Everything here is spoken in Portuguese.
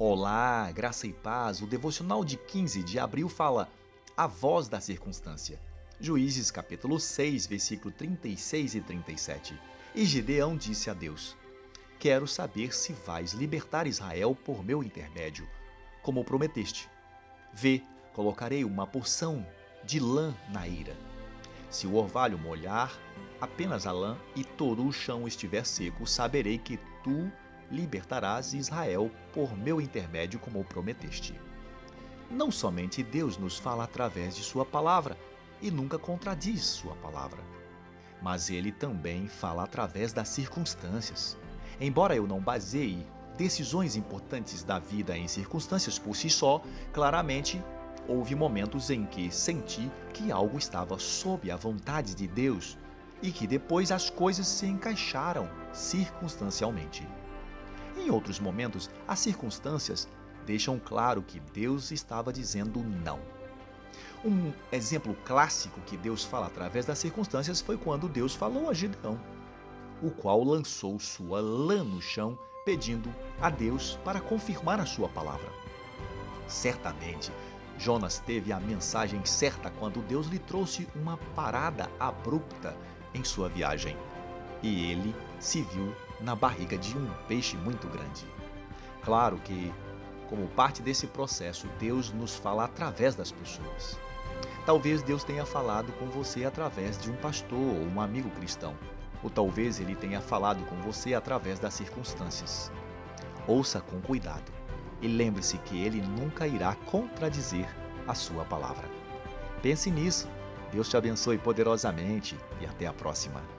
Olá, graça e paz. O devocional de 15 de abril fala a voz da circunstância. Juízes capítulo 6, versículo 36 e 37. E Gideão disse a Deus: Quero saber se vais libertar Israel por meu intermédio, como prometeste. Vê, colocarei uma porção de lã na eira. Se o orvalho molhar apenas a lã e todo o chão estiver seco, saberei que tu libertarás Israel por meu intermédio, como prometeste. Não somente Deus nos fala através de Sua palavra e nunca contradiz Sua palavra, mas Ele também fala através das circunstâncias. Embora eu não baseie decisões importantes da vida em circunstâncias por si só, claramente houve momentos em que senti que algo estava sob a vontade de Deus e que depois as coisas se encaixaram circunstancialmente. Em outros momentos, as circunstâncias deixam claro que Deus estava dizendo não. Um exemplo clássico que Deus fala através das circunstâncias foi quando Deus falou a Gideão, o qual lançou sua lã no chão, pedindo a Deus para confirmar a sua palavra. Certamente, Jonas teve a mensagem certa quando Deus lhe trouxe uma parada abrupta em sua viagem e ele se viu na barriga de um peixe muito grande. Claro que, como parte desse processo, Deus nos fala através das pessoas. Talvez Deus tenha falado com você através de um pastor ou um amigo cristão, ou talvez ele tenha falado com você através das circunstâncias. Ouça com cuidado e lembre-se que ele nunca irá contradizer a sua palavra. Pense nisso. Deus te abençoe poderosamente e até a próxima.